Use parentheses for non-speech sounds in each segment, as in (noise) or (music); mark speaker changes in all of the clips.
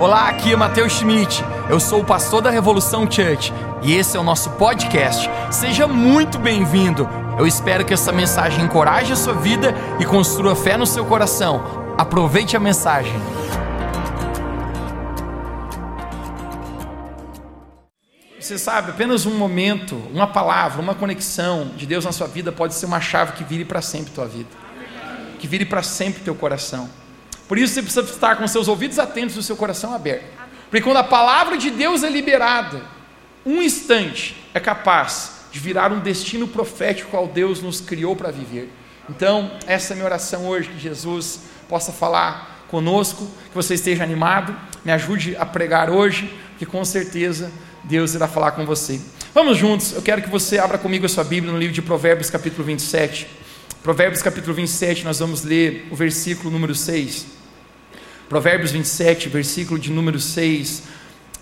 Speaker 1: Olá, aqui é Matheus Schmidt. Eu sou o pastor da Revolução Church e esse é o nosso podcast. Seja muito bem-vindo. Eu espero que essa mensagem encoraje a sua vida e construa fé no seu coração. Aproveite a mensagem. Você sabe, apenas um momento, uma palavra, uma conexão de Deus na sua vida pode ser uma chave que vire para sempre tua vida, que vire para sempre teu coração. Por isso você precisa estar com seus ouvidos atentos e o seu coração aberto. Porque quando a palavra de Deus é liberada, um instante é capaz de virar um destino profético ao Deus nos criou para viver. Então, essa é a minha oração hoje, que Jesus possa falar conosco, que você esteja animado, me ajude a pregar hoje, que com certeza Deus irá falar com você. Vamos juntos, eu quero que você abra comigo a sua Bíblia no livro de Provérbios, capítulo 27. Provérbios, capítulo 27, nós vamos ler o versículo número 6. Provérbios 27, versículo de número 6,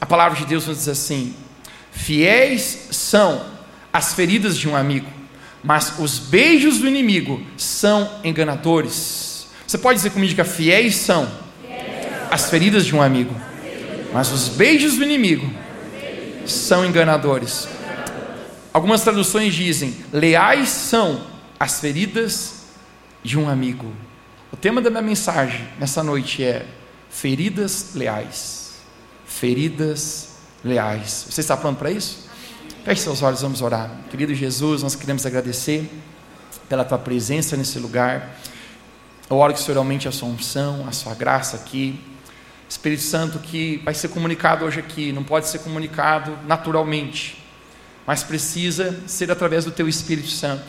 Speaker 1: a palavra de Deus nos diz assim: Fiéis são as feridas de um amigo, mas os beijos do inimigo são enganadores. Você pode dizer comigo que fiéis são as feridas de um amigo, mas os beijos do inimigo são enganadores. Algumas traduções dizem: leais são as feridas de um amigo. O tema da minha mensagem nessa noite é feridas leais. Feridas leais. Você está pronto para isso? Feche seus olhos, vamos orar. Querido Jesus, nós queremos agradecer pela tua presença nesse lugar. Eu oro que o Senhor aumente a sua unção, a sua graça aqui. Espírito Santo que vai ser comunicado hoje aqui, não pode ser comunicado naturalmente, mas precisa ser através do teu Espírito Santo.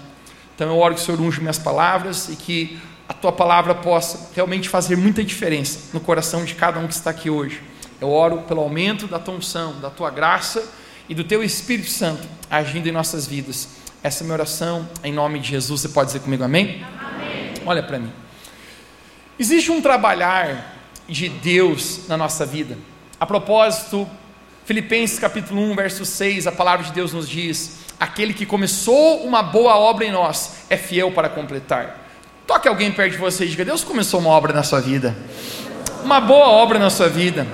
Speaker 1: Então eu oro que o Senhor unja minhas palavras e que a tua palavra possa realmente fazer muita diferença no coração de cada um que está aqui hoje. Eu oro pelo aumento da tua unção, da tua graça e do teu Espírito Santo agindo em nossas vidas. Essa é a minha oração, em nome de Jesus. Você pode dizer comigo amém? amém. Olha para mim. Existe um trabalhar de Deus na nossa vida. A propósito, Filipenses capítulo 1, verso 6, a palavra de Deus nos diz: Aquele que começou uma boa obra em nós é fiel para completar. Toque alguém perto de você e diga: Deus começou uma obra na sua vida, uma boa obra na sua vida.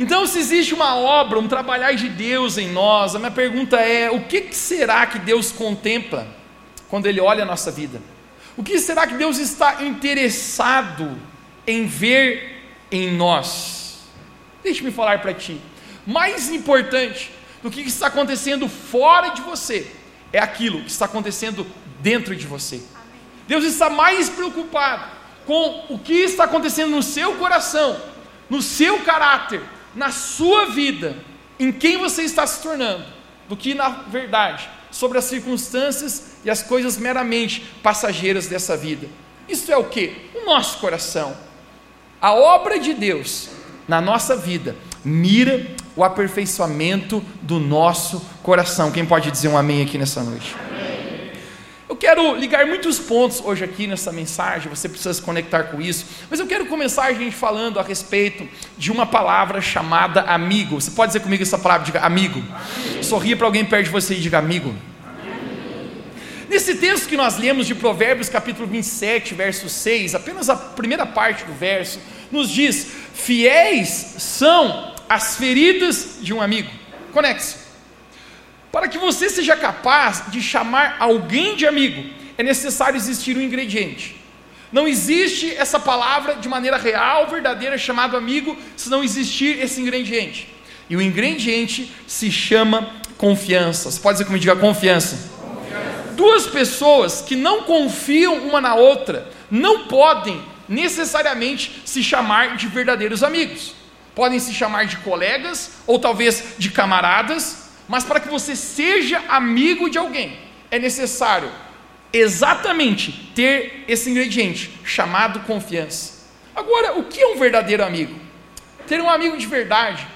Speaker 1: Então, se existe uma obra, um trabalhar de Deus em nós, a minha pergunta é: o que será que Deus contempla quando Ele olha a nossa vida? O que será que Deus está interessado em ver em nós? Deixe-me falar para ti. Mais importante do que está acontecendo fora de você é aquilo que está acontecendo dentro de você. Deus está mais preocupado com o que está acontecendo no seu coração, no seu caráter, na sua vida, em quem você está se tornando, do que na verdade sobre as circunstâncias e as coisas meramente passageiras dessa vida. Isso é o que? O nosso coração. A obra de Deus na nossa vida mira o aperfeiçoamento do nosso coração. Quem pode dizer um amém aqui nessa noite? Eu quero ligar muitos pontos hoje aqui nessa mensagem, você precisa se conectar com isso, mas eu quero começar a gente falando a respeito de uma palavra chamada amigo. Você pode dizer comigo essa palavra, diga amigo. amigo. Sorria para alguém perto de você e diga amigo. Nesse texto que nós lemos de Provérbios, capítulo 27, verso 6, apenas a primeira parte do verso, nos diz: Fiéis são as feridas de um amigo. Conecte-se. Para que você seja capaz de chamar alguém de amigo, é necessário existir um ingrediente. Não existe essa palavra de maneira real, verdadeira, chamado amigo, se não existir esse ingrediente. E o ingrediente se chama confiança. Você pode dizer como diga confiança. confiança. Duas pessoas que não confiam uma na outra não podem necessariamente se chamar de verdadeiros amigos. Podem se chamar de colegas ou talvez de camaradas, mas para que você seja amigo de alguém, é necessário exatamente ter esse ingrediente chamado confiança. Agora, o que é um verdadeiro amigo? Ter um amigo de verdade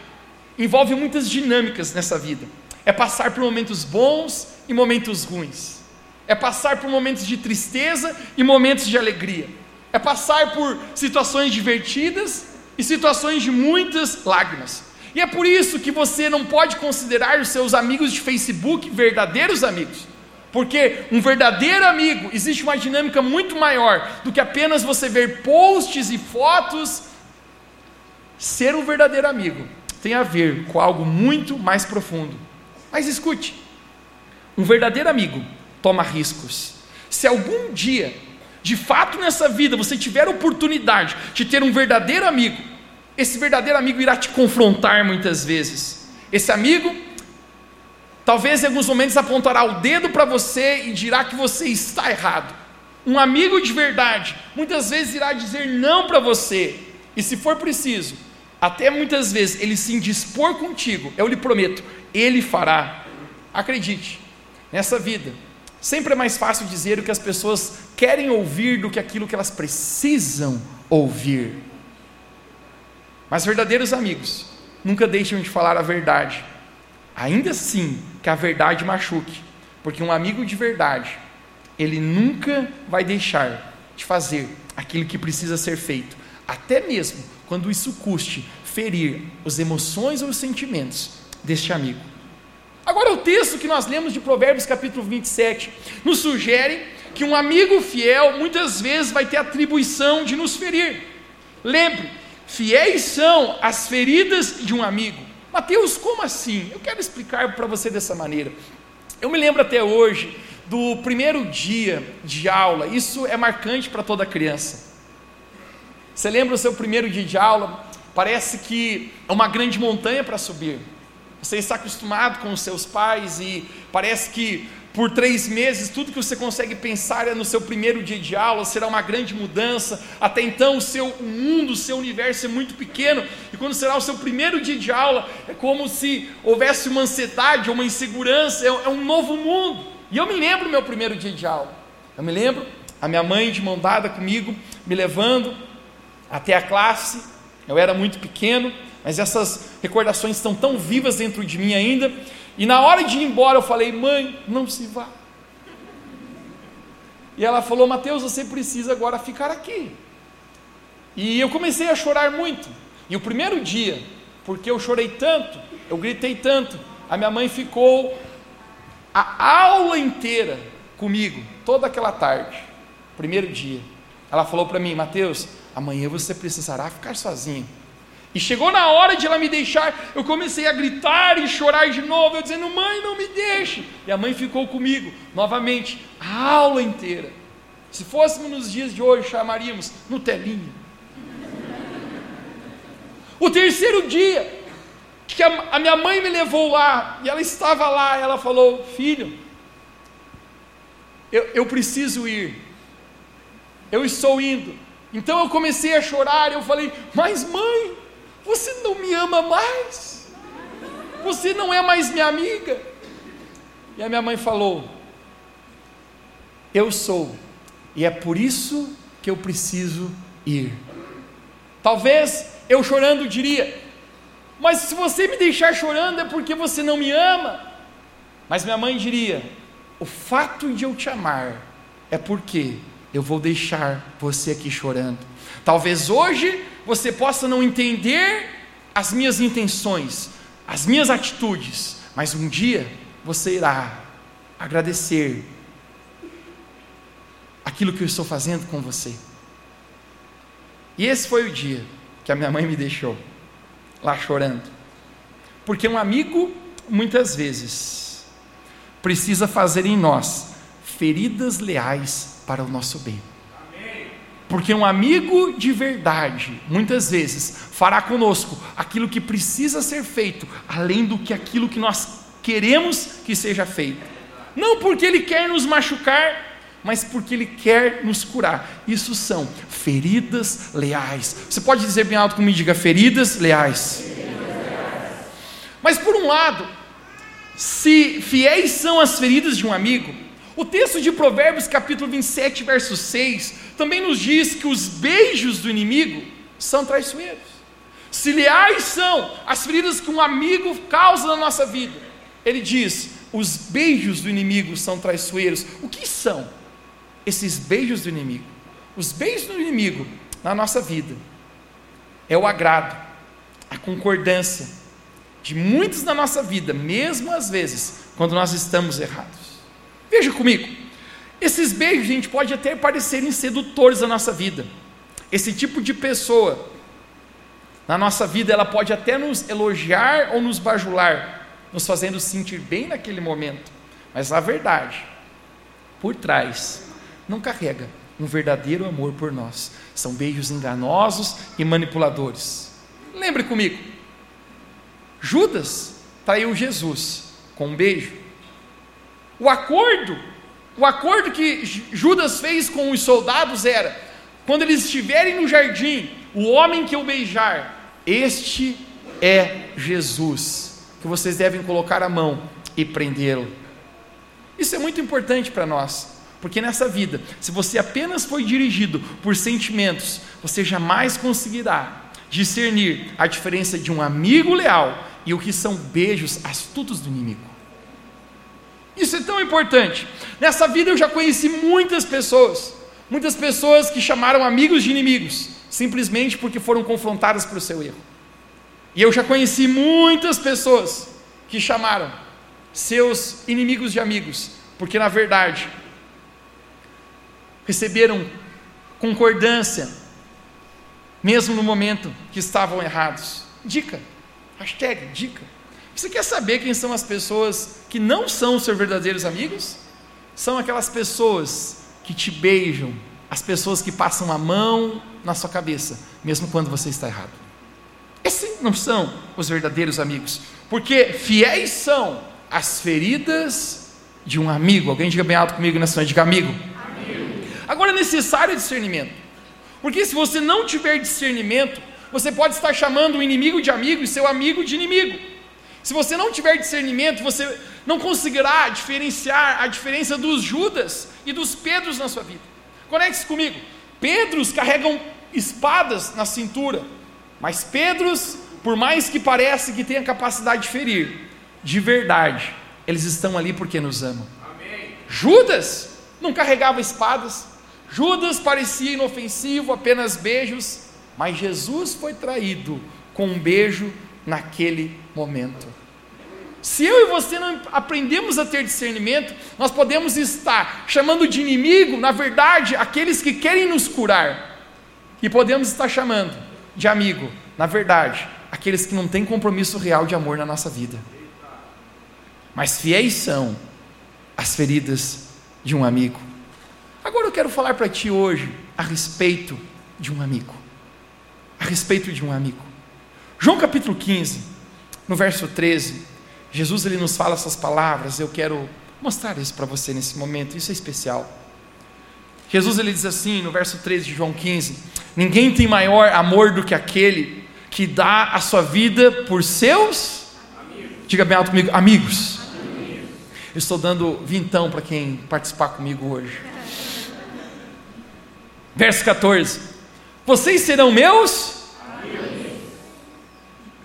Speaker 1: envolve muitas dinâmicas nessa vida. É passar por momentos bons e momentos ruins. É passar por momentos de tristeza e momentos de alegria. É passar por situações divertidas e situações de muitas lágrimas. E é por isso que você não pode considerar os seus amigos de Facebook verdadeiros amigos. Porque um verdadeiro amigo existe uma dinâmica muito maior do que apenas você ver posts e fotos ser um verdadeiro amigo tem a ver com algo muito mais profundo. Mas escute: um verdadeiro amigo toma riscos. Se algum dia, de fato nessa vida, você tiver oportunidade de ter um verdadeiro amigo, esse verdadeiro amigo irá te confrontar muitas vezes. Esse amigo, talvez em alguns momentos apontará o dedo para você e dirá que você está errado. Um amigo de verdade, muitas vezes irá dizer não para você, e se for preciso, até muitas vezes ele se indispor contigo, eu lhe prometo, ele fará. Acredite, nessa vida, sempre é mais fácil dizer o que as pessoas querem ouvir do que aquilo que elas precisam ouvir. Mas verdadeiros amigos nunca deixam de falar a verdade, ainda assim que a verdade machuque, porque um amigo de verdade, ele nunca vai deixar de fazer aquilo que precisa ser feito, até mesmo quando isso custe ferir as emoções ou os sentimentos deste amigo. Agora, o texto que nós lemos de Provérbios, capítulo 27, nos sugere que um amigo fiel muitas vezes vai ter atribuição de nos ferir. Lembre, fiéis são as feridas de um amigo. Mateus, como assim? Eu quero explicar para você dessa maneira. Eu me lembro até hoje do primeiro dia de aula, isso é marcante para toda criança. Você lembra o seu primeiro dia de aula? Parece que é uma grande montanha para subir. Você está acostumado com os seus pais e parece que por três meses tudo que você consegue pensar é no seu primeiro dia de aula, será uma grande mudança. Até então o seu mundo, o seu universo é muito pequeno e quando será o seu primeiro dia de aula é como se houvesse uma ansiedade, uma insegurança, é, é um novo mundo. E eu me lembro do meu primeiro dia de aula. Eu me lembro a minha mãe de mão dada comigo, me levando até a classe. Eu era muito pequeno, mas essas recordações estão tão vivas dentro de mim ainda. E na hora de ir embora, eu falei: Mãe, não se vá. E ela falou: Mateus, você precisa agora ficar aqui. E eu comecei a chorar muito. E o primeiro dia, porque eu chorei tanto, eu gritei tanto, a minha mãe ficou a aula inteira comigo, toda aquela tarde, primeiro dia. Ela falou para mim: Mateus, amanhã você precisará ficar sozinho. E chegou na hora de ela me deixar, eu comecei a gritar e chorar de novo, eu dizendo, mãe, não me deixe. E a mãe ficou comigo, novamente, a aula inteira. Se fôssemos nos dias de hoje, chamaríamos Nutelinha. O terceiro dia, que a, a minha mãe me levou lá, e ela estava lá, ela falou, filho, eu, eu preciso ir, eu estou indo. Então eu comecei a chorar, eu falei, mas mãe, você não me ama mais? Você não é mais minha amiga? E a minha mãe falou: Eu sou, e é por isso que eu preciso ir. Talvez eu chorando diria: Mas se você me deixar chorando é porque você não me ama. Mas minha mãe diria: O fato de eu te amar é porque eu vou deixar você aqui chorando. Talvez hoje você possa não entender as minhas intenções, as minhas atitudes, mas um dia você irá agradecer aquilo que eu estou fazendo com você. E esse foi o dia que a minha mãe me deixou lá chorando. Porque um amigo, muitas vezes, precisa fazer em nós feridas leais para o nosso bem. Porque um amigo de verdade, muitas vezes, fará conosco aquilo que precisa ser feito, além do que aquilo que nós queremos que seja feito. Não porque ele quer nos machucar, mas porque ele quer nos curar. Isso são feridas leais. Você pode dizer bem alto comigo, diga feridas leais. Mas por um lado, se fiéis são as feridas de um amigo, o texto de Provérbios, capítulo 27, verso 6, também nos diz que os beijos do inimigo são traiçoeiros. Se leais são as feridas que um amigo causa na nossa vida, ele diz: os beijos do inimigo são traiçoeiros. O que são esses beijos do inimigo? Os beijos do inimigo na nossa vida é o agrado, a concordância de muitos na nossa vida, mesmo às vezes quando nós estamos errados. Veja comigo, esses beijos, gente, pode até parecerem sedutores na nossa vida. Esse tipo de pessoa, na nossa vida, ela pode até nos elogiar ou nos bajular, nos fazendo sentir bem naquele momento, mas a verdade, por trás, não carrega um verdadeiro amor por nós. São beijos enganosos e manipuladores. Lembre comigo, Judas traiu Jesus com um beijo. O acordo, o acordo que Judas fez com os soldados era: quando eles estiverem no jardim, o homem que eu beijar, este é Jesus, que vocês devem colocar a mão e prendê-lo. Isso é muito importante para nós, porque nessa vida, se você apenas foi dirigido por sentimentos, você jamais conseguirá discernir a diferença de um amigo leal e o que são beijos astutos do inimigo. Isso é tão importante. Nessa vida eu já conheci muitas pessoas, muitas pessoas que chamaram amigos de inimigos, simplesmente porque foram confrontadas pelo seu erro. E eu já conheci muitas pessoas que chamaram seus inimigos de amigos, porque na verdade receberam concordância mesmo no momento que estavam errados. Dica, hashtag dica. Você quer saber quem são as pessoas que não são seus verdadeiros amigos? São aquelas pessoas que te beijam, as pessoas que passam a mão na sua cabeça, mesmo quando você está errado. Esses não são os verdadeiros amigos, porque fiéis são as feridas de um amigo. Alguém diga bem alto comigo nessa noite, diga amigo. amigo. Agora é necessário discernimento. Porque se você não tiver discernimento, você pode estar chamando o inimigo de amigo e seu amigo de inimigo. Se você não tiver discernimento, você não conseguirá diferenciar a diferença dos Judas e dos Pedros na sua vida. Conecte-se comigo. Pedros carregam espadas na cintura, mas Pedros, por mais que pareça que tenha capacidade de ferir, de verdade, eles estão ali porque nos amam. Amém. Judas não carregava espadas, Judas parecia inofensivo, apenas beijos, mas Jesus foi traído com um beijo naquele momento. Se eu e você não aprendemos a ter discernimento, nós podemos estar chamando de inimigo, na verdade, aqueles que querem nos curar, e podemos estar chamando de amigo, na verdade, aqueles que não têm compromisso real de amor na nossa vida. Mas fiéis são as feridas de um amigo. Agora eu quero falar para ti hoje a respeito de um amigo. A respeito de um amigo. João capítulo 15, no verso 13, Jesus ele nos fala essas palavras, eu quero mostrar isso para você nesse momento, isso é especial. Jesus ele diz assim, no verso 13 de João 15: Ninguém tem maior amor do que aquele que dá a sua vida por seus amigos. Diga bem alto comigo, amigos. amigos. Eu estou dando vintão para quem participar comigo hoje. Verso 14: Vocês serão meus?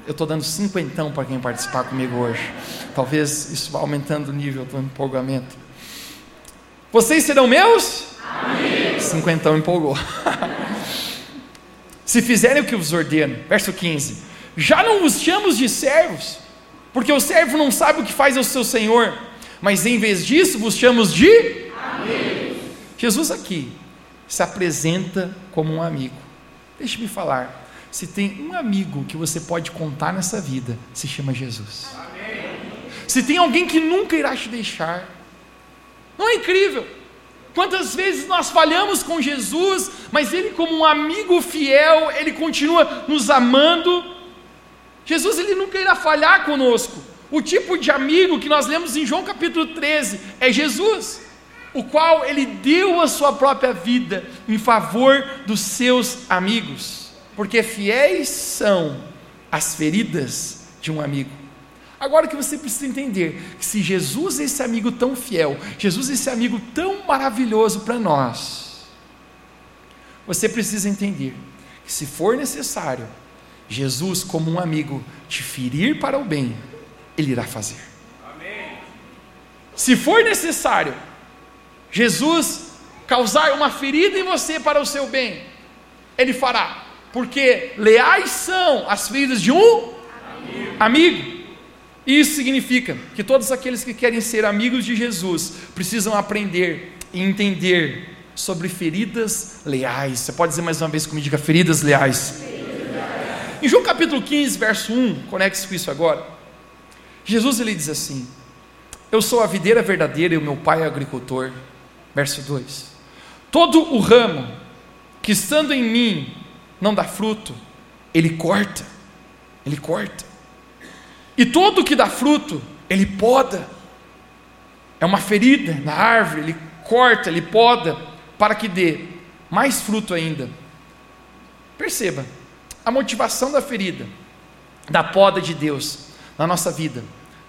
Speaker 1: Eu estou dando cinquentão para quem participar comigo hoje. Talvez isso vá aumentando o nível do empolgamento. Vocês serão meus? Amém. Cinquentão empolgou. (laughs) Se fizerem o que vos ordeno, verso 15: Já não vos chamamos de servos, porque o servo não sabe o que faz ao seu senhor, mas em vez disso vos chamamos de Amém. Jesus aqui se apresenta como um amigo. Deixe-me falar. Se tem um amigo que você pode contar nessa vida, se chama Jesus. Amém. Se tem alguém que nunca irá te deixar, não é incrível? Quantas vezes nós falhamos com Jesus, mas Ele, como um amigo fiel, Ele continua nos amando. Jesus, Ele nunca irá falhar conosco. O tipo de amigo que nós lemos em João capítulo 13 é Jesus o qual ele deu a sua própria vida em favor dos seus amigos, porque fiéis são as feridas de um amigo. Agora que você precisa entender, que se Jesus é esse amigo tão fiel, Jesus é esse amigo tão maravilhoso para nós, você precisa entender que se for necessário, Jesus como um amigo te ferir para o bem, ele irá fazer. Amém. Se for necessário Jesus causar uma ferida em você para o seu bem, Ele fará, porque leais são as feridas de um amigo. amigo. Isso significa que todos aqueles que querem ser amigos de Jesus precisam aprender e entender sobre feridas leais. Você pode dizer mais uma vez comigo, diga feridas leais. Em João capítulo 15, verso 1, conecte-se com isso agora. Jesus ele diz assim: Eu sou a videira verdadeira e o meu pai é agricultor. Verso 2: Todo o ramo que estando em mim não dá fruto, ele corta, ele corta. E todo que dá fruto, ele poda. É uma ferida na árvore, ele corta, ele poda, para que dê mais fruto ainda. Perceba, a motivação da ferida, da poda de Deus na nossa vida,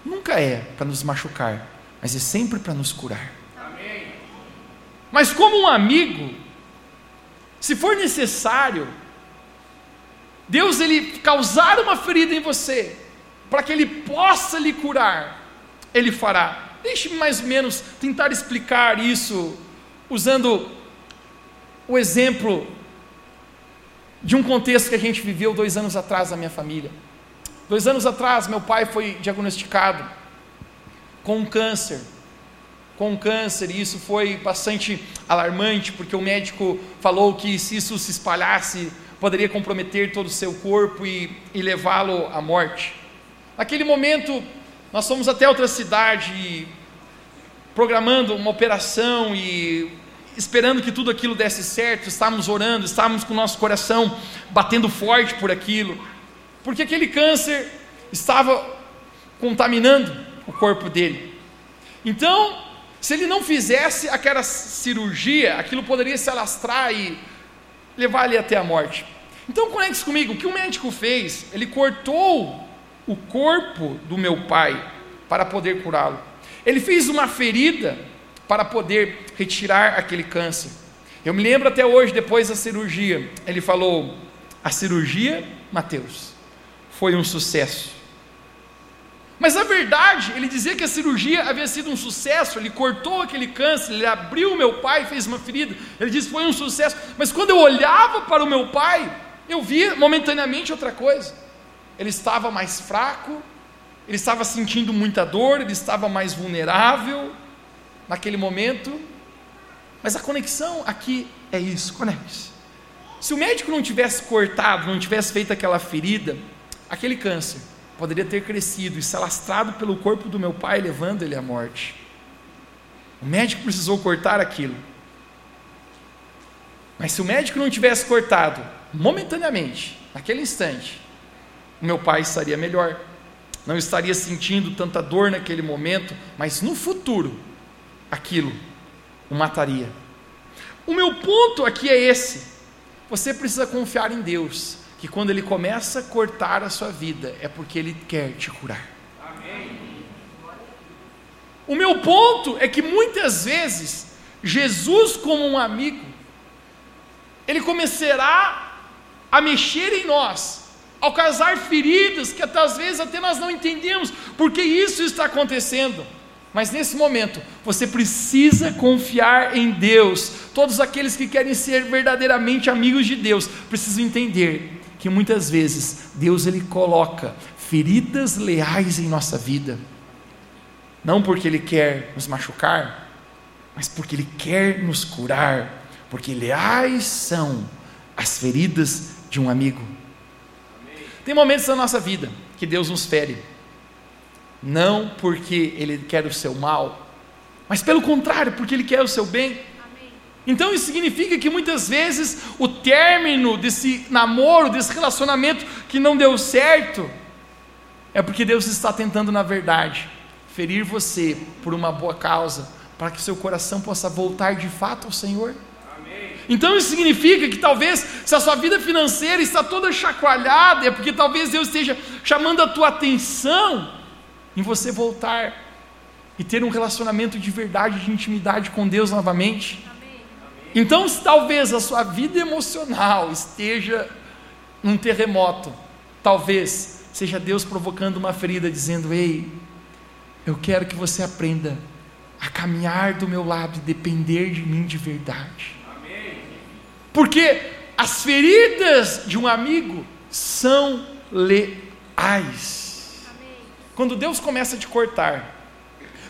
Speaker 1: nunca é para nos machucar, mas é sempre para nos curar. Amém. Mas como um amigo, se for necessário, Deus ele causar uma ferida em você, para que ele possa lhe curar, ele fará. Deixe-me mais ou menos tentar explicar isso usando o exemplo de um contexto que a gente viveu dois anos atrás na minha família. Dois anos atrás, meu pai foi diagnosticado com um câncer. Com um câncer, e isso foi bastante alarmante, porque o médico falou que se isso se espalhasse, poderia comprometer todo o seu corpo e, e levá-lo à morte. Naquele momento, nós fomos até outra cidade, programando uma operação e esperando que tudo aquilo desse certo, estávamos orando, estávamos com o nosso coração batendo forte por aquilo, porque aquele câncer estava contaminando o corpo dele. Então, se ele não fizesse aquela cirurgia, aquilo poderia se alastrar e levar ele até a morte. Então, conecte comigo: o que o médico fez? Ele cortou o corpo do meu pai para poder curá-lo. Ele fez uma ferida para poder retirar aquele câncer. Eu me lembro até hoje, depois da cirurgia, ele falou: a cirurgia, Mateus, foi um sucesso. Mas a verdade, ele dizia que a cirurgia havia sido um sucesso, ele cortou aquele câncer, ele abriu o meu pai, fez uma ferida, ele disse foi um sucesso. Mas quando eu olhava para o meu pai, eu via momentaneamente outra coisa. Ele estava mais fraco, ele estava sentindo muita dor, ele estava mais vulnerável naquele momento. Mas a conexão aqui é isso, conecte-se. Se o médico não tivesse cortado, não tivesse feito aquela ferida, aquele câncer poderia ter crescido e se alastrado pelo corpo do meu pai, levando ele à morte. O médico precisou cortar aquilo. Mas se o médico não tivesse cortado, momentaneamente, naquele instante, o meu pai estaria melhor. Não estaria sentindo tanta dor naquele momento, mas no futuro, aquilo o mataria. O meu ponto aqui é esse. Você precisa confiar em Deus, que quando Ele começa a cortar a sua vida, é porque Ele quer te curar. Amém. O meu ponto é que muitas vezes, Jesus, como um amigo, Ele começará a mexer em nós, ao causar feridas que até às vezes até nós não entendemos porque isso está acontecendo. Mas nesse momento, você precisa confiar em Deus. Todos aqueles que querem ser verdadeiramente amigos de Deus precisam entender que muitas vezes Deus ele coloca feridas leais em nossa vida. Não porque ele quer nos machucar, mas porque ele quer nos curar, porque leais são as feridas de um amigo. Tem momentos na nossa vida que Deus nos fere não porque ele quer o seu mal, mas pelo contrário, porque ele quer o seu bem. Então isso significa que muitas vezes o término desse namoro, desse relacionamento que não deu certo, é porque Deus está tentando, na verdade, ferir você por uma boa causa, para que seu coração possa voltar de fato ao Senhor. Então isso significa que talvez, se a sua vida financeira está toda chacoalhada, é porque talvez Deus esteja chamando a tua atenção em você voltar e ter um relacionamento de verdade, de intimidade com Deus novamente. Então, se talvez a sua vida emocional esteja num terremoto, talvez seja Deus provocando uma ferida, dizendo: Ei, eu quero que você aprenda a caminhar do meu lado e depender de mim de verdade. Porque as feridas de um amigo são leais. Quando Deus começa a te cortar,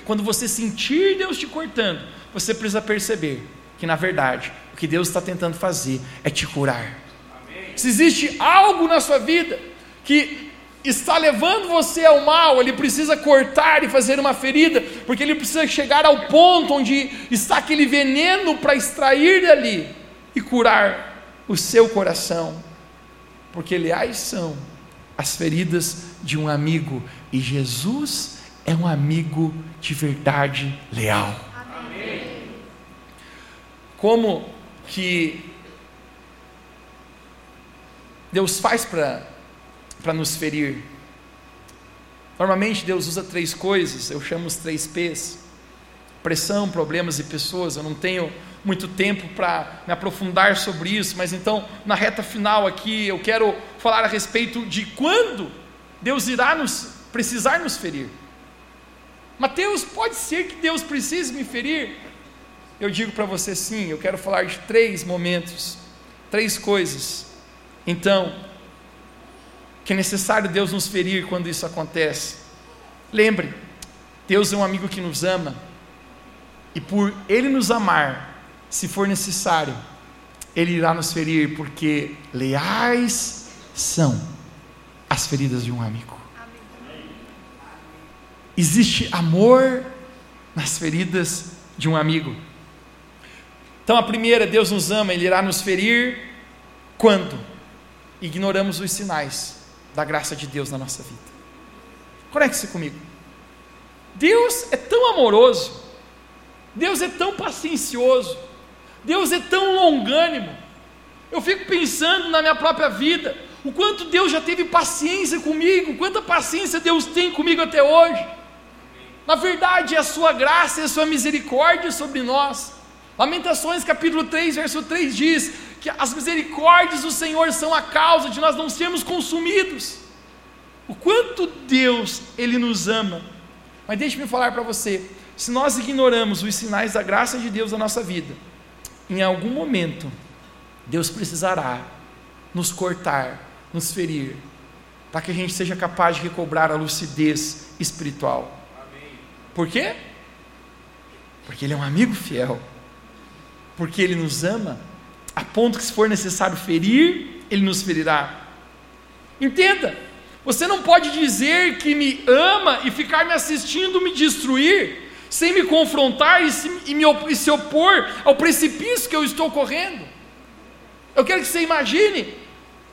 Speaker 1: quando você sentir Deus te cortando, você precisa perceber que na verdade o que Deus está tentando fazer é te curar. Amém. se existe algo na sua vida que está levando você ao mal, ele precisa cortar e fazer uma ferida, porque ele precisa chegar ao ponto onde está aquele veneno para extrair dali e curar o seu coração, porque leais são as feridas de um amigo, e Jesus é um amigo de verdade leal. Amém. Como que Deus faz para nos ferir? Normalmente Deus usa três coisas, eu chamo os três P's: pressão, problemas e pessoas. Eu não tenho muito tempo para me aprofundar sobre isso, mas então, na reta final aqui, eu quero falar a respeito de quando Deus irá nos precisar nos ferir. Mateus, pode ser que Deus precise me ferir? Eu digo para você sim, eu quero falar de três momentos, três coisas. Então, que é necessário Deus nos ferir quando isso acontece. Lembre, Deus é um amigo que nos ama, e por Ele nos amar, se for necessário, Ele irá nos ferir, porque leais são as feridas de um amigo. Existe amor nas feridas de um amigo. Então, a primeira, Deus nos ama, Ele irá nos ferir quando ignoramos os sinais da graça de Deus na nossa vida. Conecte-se comigo. Deus é tão amoroso, Deus é tão paciencioso, Deus é tão longânimo. Eu fico pensando na minha própria vida, o quanto Deus já teve paciência comigo, quanta paciência Deus tem comigo até hoje. Na verdade, é a sua graça e a sua misericórdia sobre nós. Lamentações capítulo 3, verso 3 diz que as misericórdias do Senhor são a causa de nós não sermos consumidos. O quanto Deus ele nos ama. Mas deixe-me falar para você, se nós ignoramos os sinais da graça de Deus na nossa vida, em algum momento, Deus precisará nos cortar, nos ferir, para que a gente seja capaz de recobrar a lucidez espiritual. Amém. Por quê? Porque Ele é um amigo fiel, porque Ele nos ama, a ponto que, se for necessário ferir, Ele nos ferirá. Entenda, você não pode dizer que me ama e ficar me assistindo me destruir sem me confrontar e se, e me, e se opor ao precipício que eu estou correndo. Eu quero que você imagine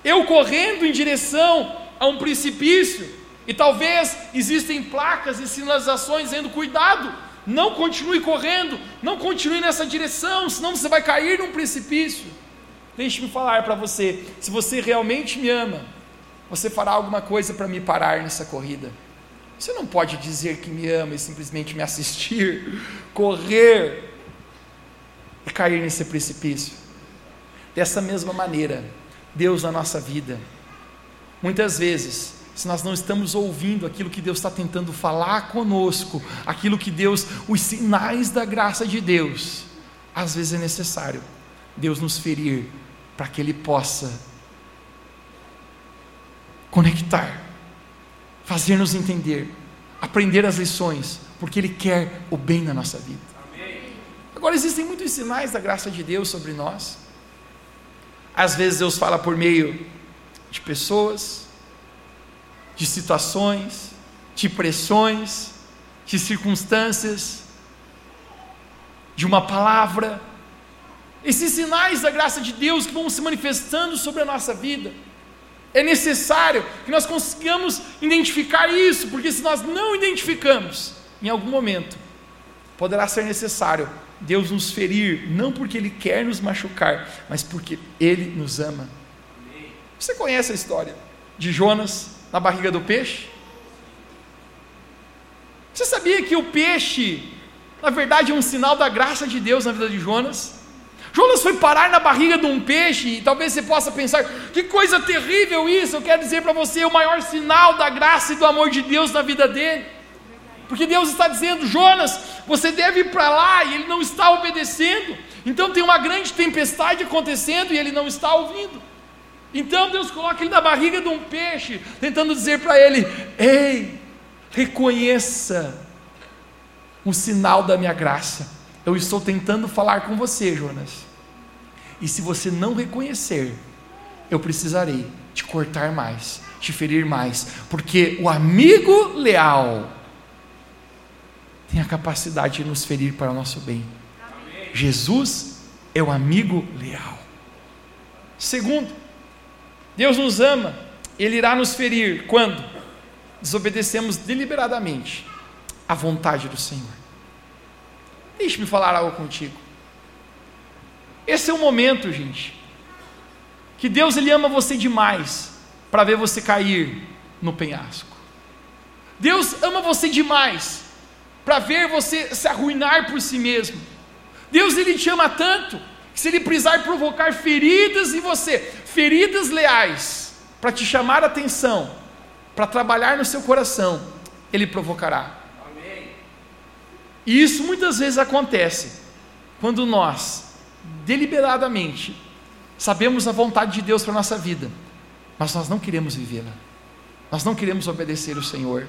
Speaker 1: eu correndo em direção a um precipício, e talvez existem placas e sinalizações dizendo: cuidado, não continue correndo, não continue nessa direção, senão você vai cair num precipício. Deixe-me falar para você: se você realmente me ama, você fará alguma coisa para me parar nessa corrida. Você não pode dizer que me ama e simplesmente me assistir, (laughs) correr e cair nesse precipício. Dessa mesma maneira, Deus na nossa vida, muitas vezes, se nós não estamos ouvindo aquilo que Deus está tentando falar conosco, aquilo que Deus, os sinais da graça de Deus, às vezes é necessário Deus nos ferir para que Ele possa conectar fazer-nos entender, aprender as lições, porque Ele quer o bem na nossa vida. Agora, existem muitos sinais da graça de Deus sobre nós. Às vezes, Deus fala por meio de pessoas, de situações, de pressões, de circunstâncias, de uma palavra. Esses sinais da graça de Deus que vão se manifestando sobre a nossa vida. É necessário que nós consigamos identificar isso, porque se nós não identificamos, em algum momento, poderá ser necessário Deus nos ferir, não porque Ele quer nos machucar, mas porque Ele nos ama. Você conhece a história de Jonas na barriga do peixe? Você sabia que o peixe, na verdade, é um sinal da graça de Deus na vida de Jonas? Jonas foi parar na barriga de um peixe, e talvez você possa pensar: que coisa terrível isso! Eu quero dizer para você o maior sinal da graça e do amor de Deus na vida dele. Porque Deus está dizendo: Jonas, você deve ir para lá, e ele não está obedecendo. Então tem uma grande tempestade acontecendo e ele não está ouvindo. Então Deus coloca ele na barriga de um peixe, tentando dizer para ele: Ei, reconheça o sinal da minha graça. Eu estou tentando falar com você, Jonas. E se você não reconhecer, eu precisarei te cortar mais, te ferir mais, porque o amigo leal tem a capacidade de nos ferir para o nosso bem. Amém. Jesus é o amigo leal. Segundo, Deus nos ama, Ele irá nos ferir quando desobedecemos deliberadamente à vontade do Senhor. Deixe-me falar algo contigo. Esse é o momento, gente, que Deus ele ama você demais para ver você cair no penhasco. Deus ama você demais para ver você se arruinar por si mesmo. Deus ele te ama tanto que se ele precisar provocar feridas em você, feridas leais, para te chamar a atenção, para trabalhar no seu coração, ele provocará. E isso muitas vezes acontece quando nós deliberadamente sabemos a vontade de Deus para a nossa vida, mas nós não queremos vivê-la, nós não queremos obedecer o Senhor.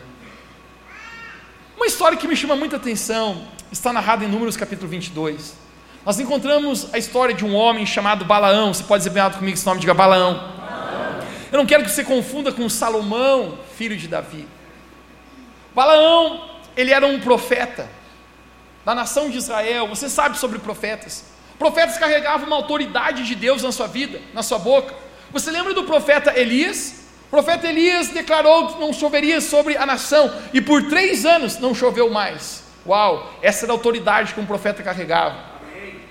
Speaker 1: Uma história que me chama muita atenção está narrada em Números capítulo 22. Nós encontramos a história de um homem chamado Balaão. Você pode dizer bem alto comigo esse nome, diga Balaão. Balaão. Eu não quero que você confunda com Salomão, filho de Davi. Balaão, ele era um profeta da nação de Israel. Você sabe sobre profetas. Profetas carregavam uma autoridade de Deus na sua vida, na sua boca. Você lembra do profeta Elias? O profeta Elias declarou que não choveria sobre a nação, e por três anos não choveu mais. Uau, essa era a autoridade que um profeta carregava.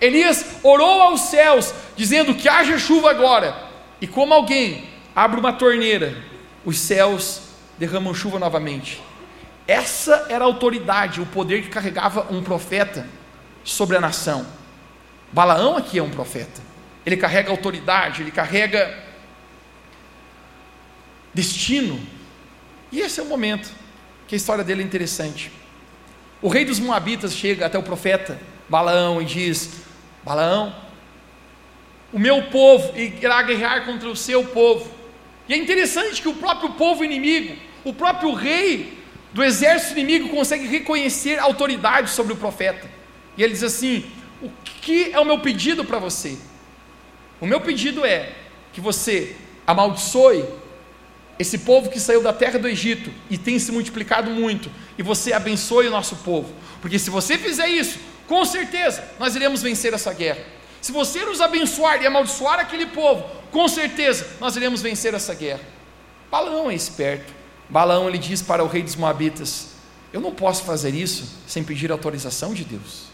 Speaker 1: Elias orou aos céus, dizendo que haja chuva agora, e como alguém abre uma torneira, os céus derramam chuva novamente. Essa era a autoridade, o poder que carregava um profeta sobre a nação. Balaão aqui é um profeta. Ele carrega autoridade, ele carrega destino. E esse é o momento que a história dele é interessante. O rei dos Moabitas chega até o profeta Balaão e diz: Balaão, o meu povo irá guerrear contra o seu povo. E é interessante que o próprio povo inimigo, o próprio rei do exército inimigo consegue reconhecer autoridade sobre o profeta. E ele diz assim: O que é o meu pedido para você? O meu pedido é que você amaldiçoe esse povo que saiu da terra do Egito e tem se multiplicado muito, e você abençoe o nosso povo, porque se você fizer isso, com certeza nós iremos vencer essa guerra. Se você nos abençoar e amaldiçoar aquele povo, com certeza nós iremos vencer essa guerra. Balaão é esperto. Balaão ele diz para o rei dos Moabitas: Eu não posso fazer isso sem pedir autorização de Deus.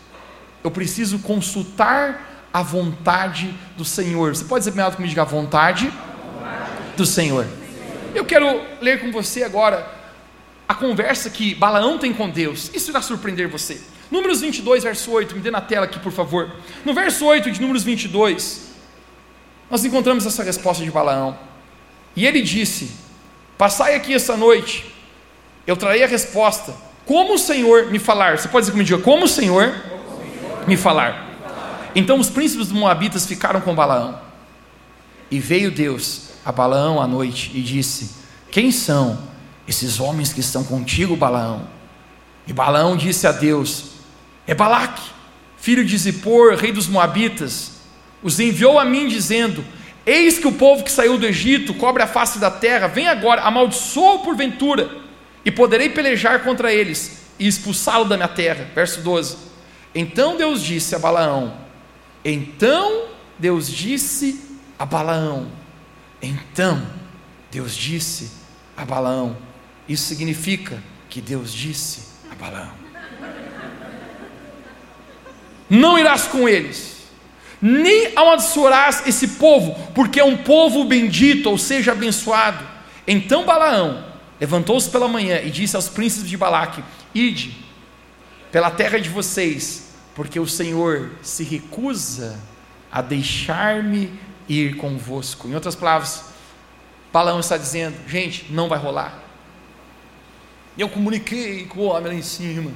Speaker 1: Eu preciso consultar a vontade do Senhor. Você pode dizer alto comigo, diga a vontade do Senhor. Eu quero ler com você agora a conversa que Balaão tem com Deus. Isso irá surpreender você. Números 22, verso 8, me dê na tela aqui, por favor. No verso 8 de Números 22, nós encontramos essa resposta de Balaão. E ele disse: Passai aqui essa noite, eu trarei a resposta. Como o Senhor me falar? Você pode dizer comigo, como o Senhor, me falar. Então os príncipes dos Moabitas ficaram com Balaão. E veio Deus a Balaão à noite e disse: Quem são esses homens que estão contigo, Balaão? E Balaão disse a Deus: É Balaque, filho de Zippor, rei dos Moabitas. Os enviou a mim dizendo: Eis que o povo que saiu do Egito cobre a face da terra, vem agora, amaldiçoa porventura, e poderei pelejar contra eles e expulsá-lo da minha terra. Verso 12. Então Deus disse a Balaão: Então Deus disse a Balaão: então Deus disse a Balaão: Isso significa que Deus disse a Balaão: Não irás com eles, nem amaldiçoarás esse povo, porque é um povo bendito, ou seja, abençoado. Então Balaão levantou-se pela manhã e disse aos príncipes de Balaque: Ide pela terra de vocês, porque o Senhor se recusa a deixar-me ir convosco. Em outras palavras, Balaão está dizendo: gente, não vai rolar. Eu comuniquei com o homem lá em cima.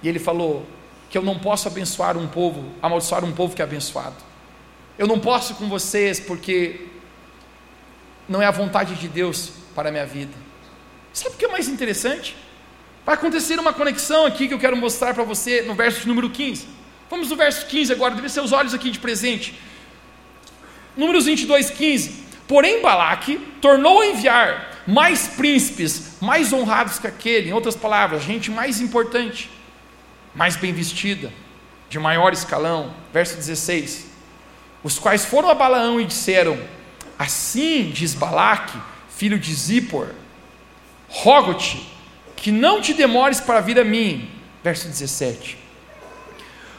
Speaker 1: E ele falou que eu não posso abençoar um povo, amaldiçoar um povo que é abençoado. Eu não posso com vocês porque não é a vontade de Deus para a minha vida. Sabe o que é mais interessante? Vai acontecer uma conexão aqui que eu quero mostrar para você no verso número 15. Vamos no verso 15 agora, deve os olhos aqui de presente. Números 22, 15. Porém, Balaque tornou a enviar mais príncipes, mais honrados que aquele, em outras palavras, gente mais importante, mais bem vestida, de maior escalão. Verso 16: Os quais foram a Balaão e disseram: Assim diz Balaque, filho de Zippor, rogo-te que não te demores para vir a mim. Verso 17: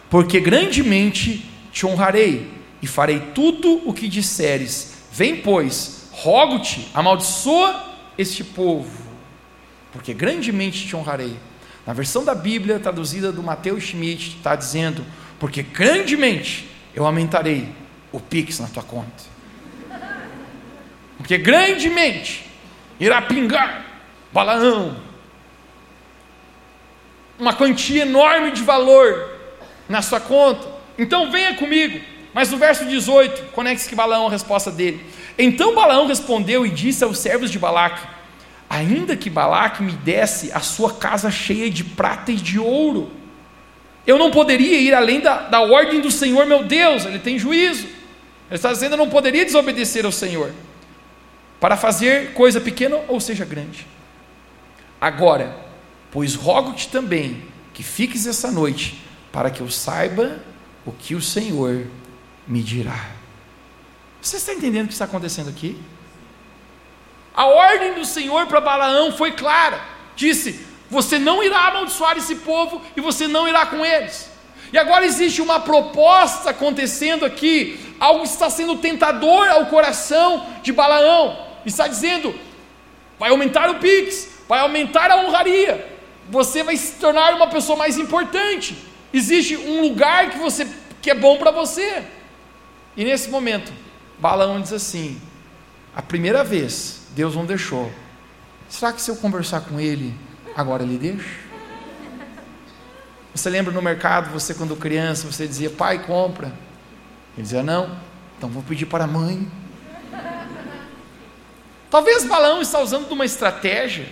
Speaker 1: Porque grandemente te honrarei e farei tudo o que disseres. Vem, pois, rogo-te, amaldiçoa este povo, porque grandemente te honrarei. Na versão da Bíblia traduzida do Mateus Schmidt, está dizendo: porque grandemente eu aumentarei o Pix na tua conta. Porque grandemente irá pingar Balaão uma quantia enorme de valor na sua conta. Então venha comigo. Mas no verso 18, conecte-se que Balaão a resposta dele. Então Balaão respondeu e disse aos servos de Balaque: Ainda que Balaque me desse a sua casa cheia de prata e de ouro, eu não poderia ir além da, da ordem do Senhor meu Deus, ele tem juízo. Ele está dizendo: eu não poderia desobedecer ao Senhor, para fazer coisa pequena ou seja grande. Agora, pois rogo-te também que fiques essa noite, para que eu saiba o que o Senhor me dirá. Você está entendendo o que está acontecendo aqui? A ordem do Senhor para Balaão foi clara: disse, você não irá amaldiçoar esse povo e você não irá com eles. E agora existe uma proposta acontecendo aqui, algo está sendo tentador ao coração de Balaão. Está dizendo: vai aumentar o pix, vai aumentar a honraria, você vai se tornar uma pessoa mais importante. Existe um lugar que você que é bom para você. E nesse momento, Balaão diz assim: a primeira vez Deus não deixou. Será que se eu conversar com ele, agora ele deixa? Você lembra no mercado, você quando criança, você dizia, pai, compra. Ele dizia, não, então vou pedir para a mãe. Talvez Balaão está usando uma estratégia,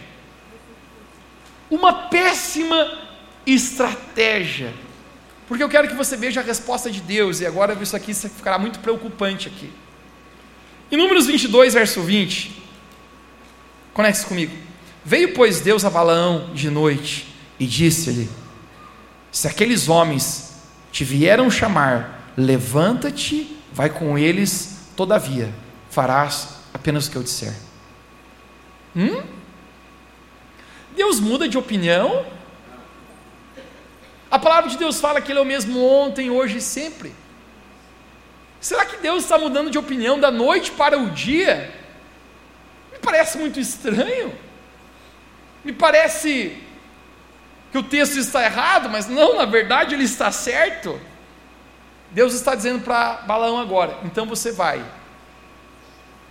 Speaker 1: uma péssima estratégia, porque eu quero que você veja a resposta de Deus, e agora isso aqui ficará muito preocupante aqui. Em Números 22, verso 20, conecte-se comigo. Veio, pois, Deus a Balaão de noite e disse-lhe: Se aqueles homens te vieram chamar, levanta-te, vai com eles, todavia, farás apenas o que eu disser. Hum? Deus muda de opinião? A palavra de Deus fala que Ele é o mesmo ontem, hoje e sempre. Será que Deus está mudando de opinião da noite para o dia? Parece muito estranho. Me parece que o texto está errado, mas não, na verdade ele está certo. Deus está dizendo para Balaão agora: então você vai,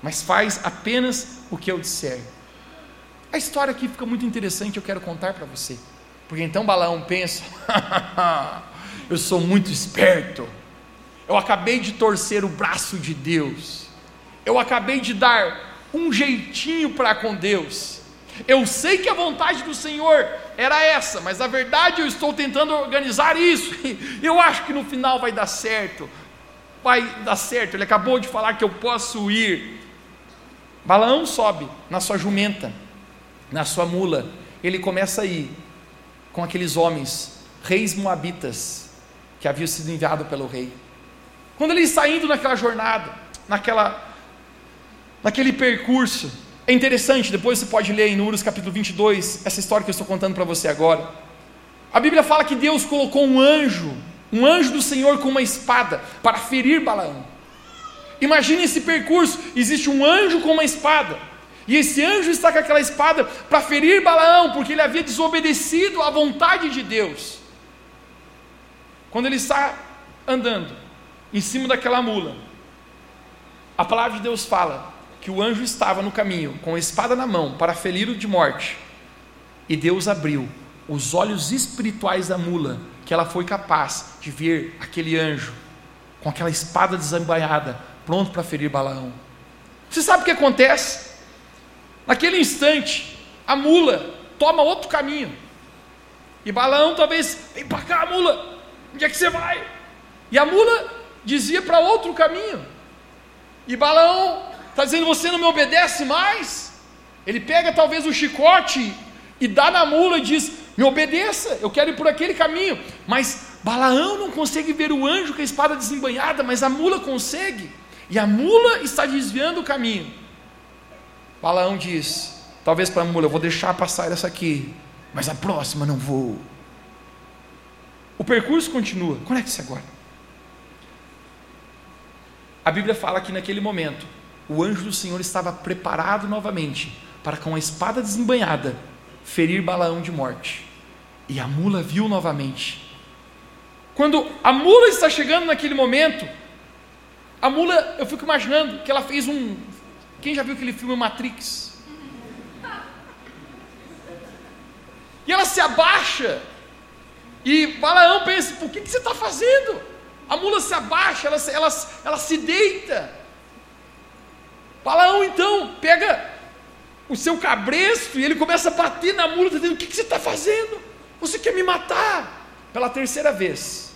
Speaker 1: mas faz apenas o que eu disser. A história aqui fica muito interessante, eu quero contar para você. Porque então Balaão pensa: (laughs) eu sou muito esperto eu acabei de torcer o braço de Deus, eu acabei de dar um jeitinho para com Deus. Eu sei que a vontade do Senhor era essa, mas na verdade eu estou tentando organizar isso. (laughs) Eu acho que no final vai dar certo. Vai dar certo. Ele acabou de falar que eu posso ir. Balaão sobe na sua jumenta, na sua mula. Ele começa a ir com aqueles homens, reis moabitas, que haviam sido enviados pelo rei. Quando ele está indo naquela jornada, naquela, naquele percurso, é interessante, depois você pode ler em Números capítulo 22, essa história que eu estou contando para você agora. A Bíblia fala que Deus colocou um anjo, um anjo do Senhor com uma espada, para ferir Balaão. Imagine esse percurso: existe um anjo com uma espada, e esse anjo está com aquela espada para ferir Balaão, porque ele havia desobedecido à vontade de Deus. Quando ele está andando, em cima daquela mula. A palavra de Deus fala que o anjo estava no caminho, com a espada na mão, para ferir-o de morte. E Deus abriu os olhos espirituais da mula, que ela foi capaz de ver aquele anjo com aquela espada desembainhada, pronto para ferir Balaão. Você sabe o que acontece? Naquele instante, a mula toma outro caminho. E Balaão talvez, vem para cá, mula, onde é que você vai? E a mula dizia para outro caminho. E Balaão está dizendo: Você não me obedece mais? Ele pega talvez o chicote e dá na mula e diz: Me obedeça, eu quero ir por aquele caminho. Mas Balaão não consegue ver o anjo com a espada desembanhada, mas a mula consegue. E a mula está desviando o caminho. Balaão diz: Talvez para a mula, eu vou deixar passar essa aqui, mas a próxima não vou. O percurso continua. Conecte-se agora. A Bíblia fala que naquele momento, o anjo do Senhor estava preparado novamente para, com a espada desembanhada, ferir Balaão de morte. E a mula viu novamente. Quando a mula está chegando naquele momento, a mula, eu fico imaginando que ela fez um. Quem já viu aquele filme Matrix? E ela se abaixa. E Balaão pensa: por que, que você está fazendo? A mula se abaixa, ela, ela, ela se deita. Balaão então pega o seu cabresto e ele começa a bater na mula, dizendo: O que, que você está fazendo? Você quer me matar? Pela terceira vez,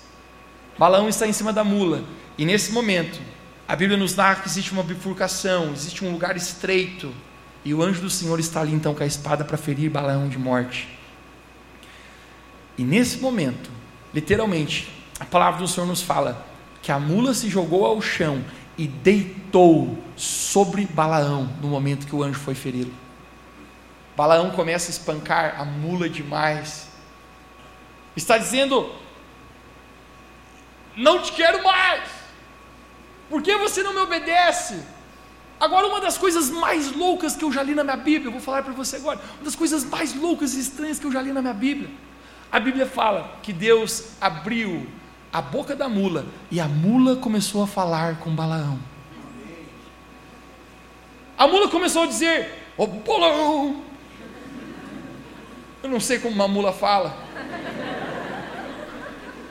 Speaker 1: Balaão está em cima da mula, e nesse momento, a Bíblia nos narra que existe uma bifurcação, existe um lugar estreito, e o anjo do Senhor está ali então com a espada para ferir Balaão de morte. E nesse momento, literalmente, a palavra do Senhor nos fala que a mula se jogou ao chão e deitou sobre Balaão no momento que o anjo foi feri-lo. Balaão começa a espancar a mula demais. Está dizendo: Não te quero mais. Por que você não me obedece? Agora, uma das coisas mais loucas que eu já li na minha Bíblia, eu vou falar para você agora, uma das coisas mais loucas e estranhas que eu já li na minha Bíblia a Bíblia fala que Deus abriu a boca da mula e a mula começou a falar com Balaão. A mula começou a dizer: Ô oh, Balaão! Eu não sei como uma mula fala.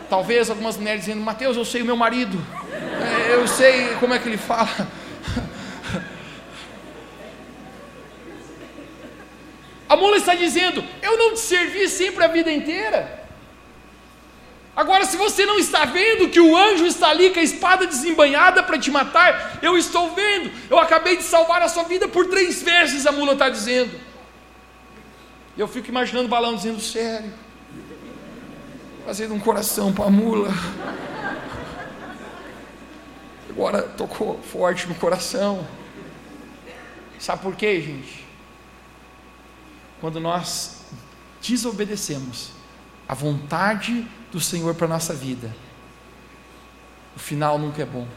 Speaker 1: Talvez algumas mulheres dizendo: Mateus, eu sei o meu marido. É, eu sei como é que ele fala. A mula está dizendo: Eu não te servi sempre a vida inteira. Agora, se você não está vendo que o anjo está ali com a espada desembanhada para te matar, eu estou vendo. Eu acabei de salvar a sua vida por três vezes, a mula está dizendo. Eu fico imaginando o balão dizendo: Sério, fazendo um coração para a mula. Agora tocou forte no coração. Sabe por quê, gente? quando nós desobedecemos a vontade do Senhor para a nossa vida, o final nunca é bom.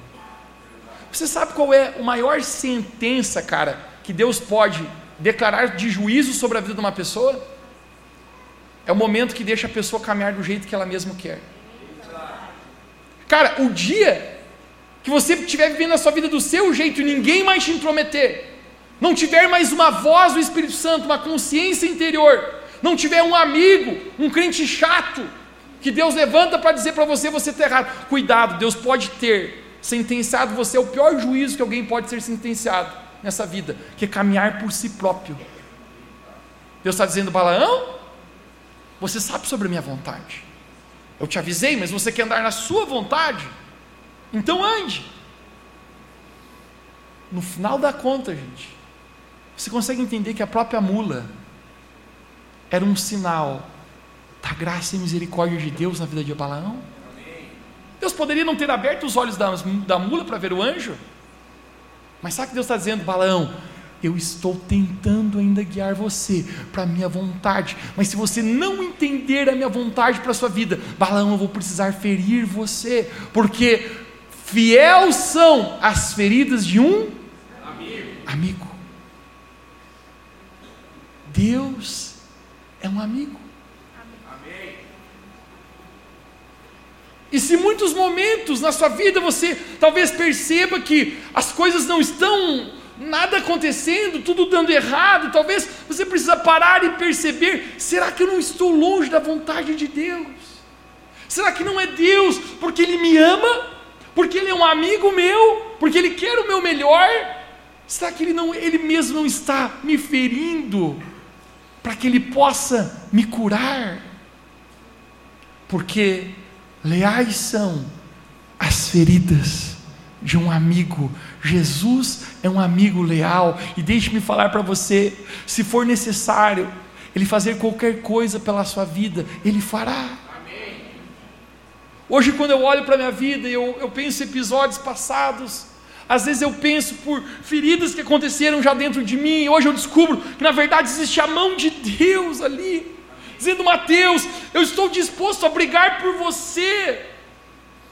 Speaker 1: Você sabe qual é a maior sentença, cara, que Deus pode declarar de juízo sobre a vida de uma pessoa? É o momento que deixa a pessoa caminhar do jeito que ela mesma quer. Cara, o dia que você estiver vivendo a sua vida do seu jeito e ninguém mais te intrometer, não tiver mais uma voz do Espírito Santo, uma consciência interior, não tiver um amigo, um crente chato, que Deus levanta para dizer para você: você está errado. Cuidado, Deus pode ter sentenciado você é o pior juízo que alguém pode ser sentenciado nessa vida, que é caminhar por si próprio. Deus está dizendo, Balaão, você sabe sobre a minha vontade. Eu te avisei, mas você quer andar na sua vontade? Então ande. No final da conta, gente, você consegue entender que a própria mula era um sinal da graça e misericórdia de Deus na vida de Balaão? Deus poderia não ter aberto os olhos da, da mula para ver o anjo? Mas sabe o que Deus está dizendo, Balaão? Eu estou tentando ainda guiar você para a minha vontade, mas se você não entender a minha vontade para a sua vida, Balaão, eu vou precisar ferir você, porque fiel são as feridas de um amigo. amigo. Deus é um amigo. Amém. E se muitos momentos na sua vida você talvez perceba que as coisas não estão nada acontecendo, tudo dando errado, talvez você precisa parar e perceber, será que eu não estou longe da vontade de Deus? Será que não é Deus porque ele me ama? Porque ele é um amigo meu? Porque ele quer o meu melhor? Será que ele não ele mesmo não está me ferindo? Para que Ele possa me curar, porque leais são as feridas de um amigo Jesus é um amigo leal. E deixe-me falar para você: se for necessário Ele fazer qualquer coisa pela sua vida, Ele fará. Hoje, quando eu olho para a minha vida e eu, eu penso em episódios passados, às vezes eu penso por feridas que aconteceram já dentro de mim, e hoje eu descubro que na verdade existe a mão de Deus ali, dizendo: Mateus, eu estou disposto a brigar por você.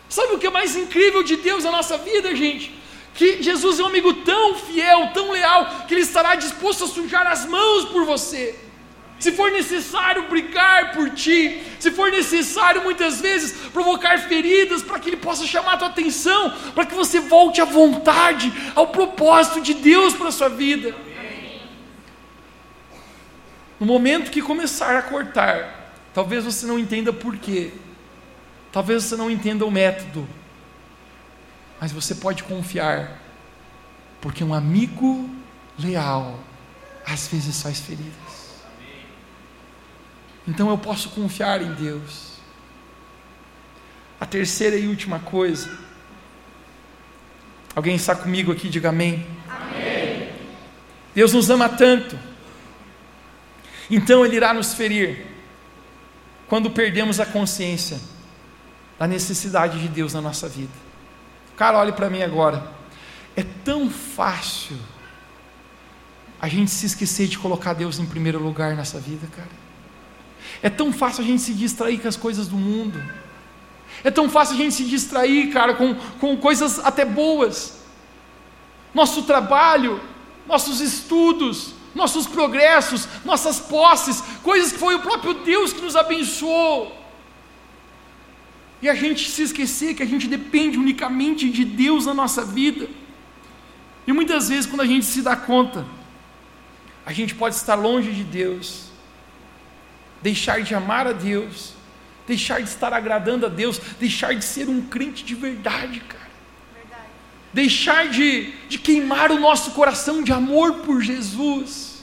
Speaker 1: Sabe o que é mais incrível de Deus na nossa vida, gente? Que Jesus é um amigo tão fiel, tão leal, que Ele estará disposto a sujar as mãos por você se for necessário brigar por ti, se for necessário muitas vezes provocar feridas para que Ele possa chamar a tua atenção, para que você volte à vontade, ao propósito de Deus para a sua vida. No momento que começar a cortar, talvez você não entenda porquê, talvez você não entenda o método, mas você pode confiar, porque um amigo leal às vezes faz feridas. Então eu posso confiar em Deus. A terceira e última coisa. Alguém está comigo aqui? Diga amém. amém. Deus nos ama tanto. Então Ele irá nos ferir quando perdemos a consciência da necessidade de Deus na nossa vida. Cara, olhe para mim agora. É tão fácil a gente se esquecer de colocar Deus em primeiro lugar nessa vida, cara. É tão fácil a gente se distrair com as coisas do mundo. É tão fácil a gente se distrair, cara, com, com coisas até boas. Nosso trabalho, nossos estudos, nossos progressos, nossas posses, coisas que foi o próprio Deus que nos abençoou. E a gente se esquecer que a gente depende unicamente de Deus na nossa vida. E muitas vezes, quando a gente se dá conta, a gente pode estar longe de Deus deixar de amar a Deus, deixar de estar agradando a Deus, deixar de ser um crente de verdade, cara. Verdade. Deixar de, de queimar o nosso coração de amor por Jesus.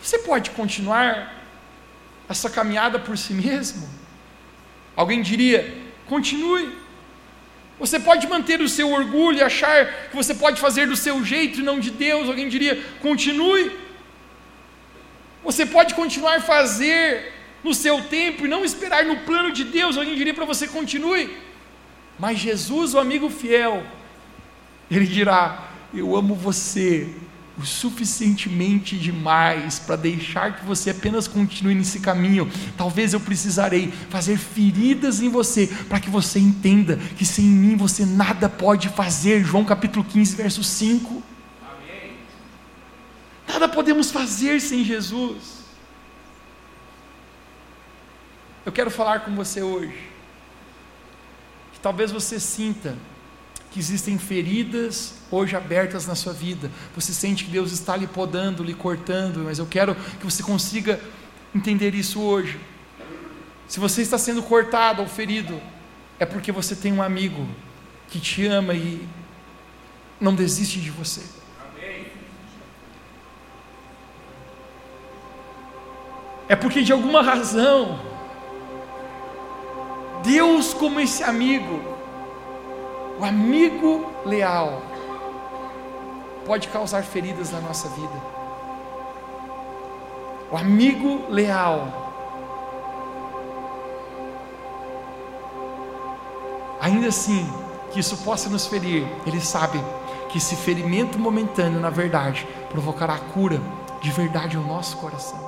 Speaker 1: Você pode continuar essa caminhada por si mesmo? Alguém diria: continue. Você pode manter o seu orgulho e achar que você pode fazer do seu jeito e não de Deus. Alguém diria: continue. Você pode continuar a fazer no seu tempo e não esperar no plano de Deus. Alguém diria para você: continue. Mas Jesus, o amigo fiel, ele dirá: Eu amo você o suficientemente demais para deixar que você apenas continue nesse caminho. Talvez eu precisarei fazer feridas em você para que você entenda que sem mim você nada pode fazer. João capítulo 15, verso 5. Nada podemos fazer sem Jesus. Eu quero falar com você hoje. Que talvez você sinta que existem feridas hoje abertas na sua vida. Você sente que Deus está lhe podando, lhe cortando, mas eu quero que você consiga entender isso hoje. Se você está sendo cortado ou ferido, é porque você tem um amigo que te ama e não desiste de você. É porque de alguma razão, Deus, como esse amigo, o amigo leal, pode causar feridas na nossa vida. O amigo leal, ainda assim que isso possa nos ferir, ele sabe que esse ferimento momentâneo, na verdade, provocará a cura de verdade ao nosso coração.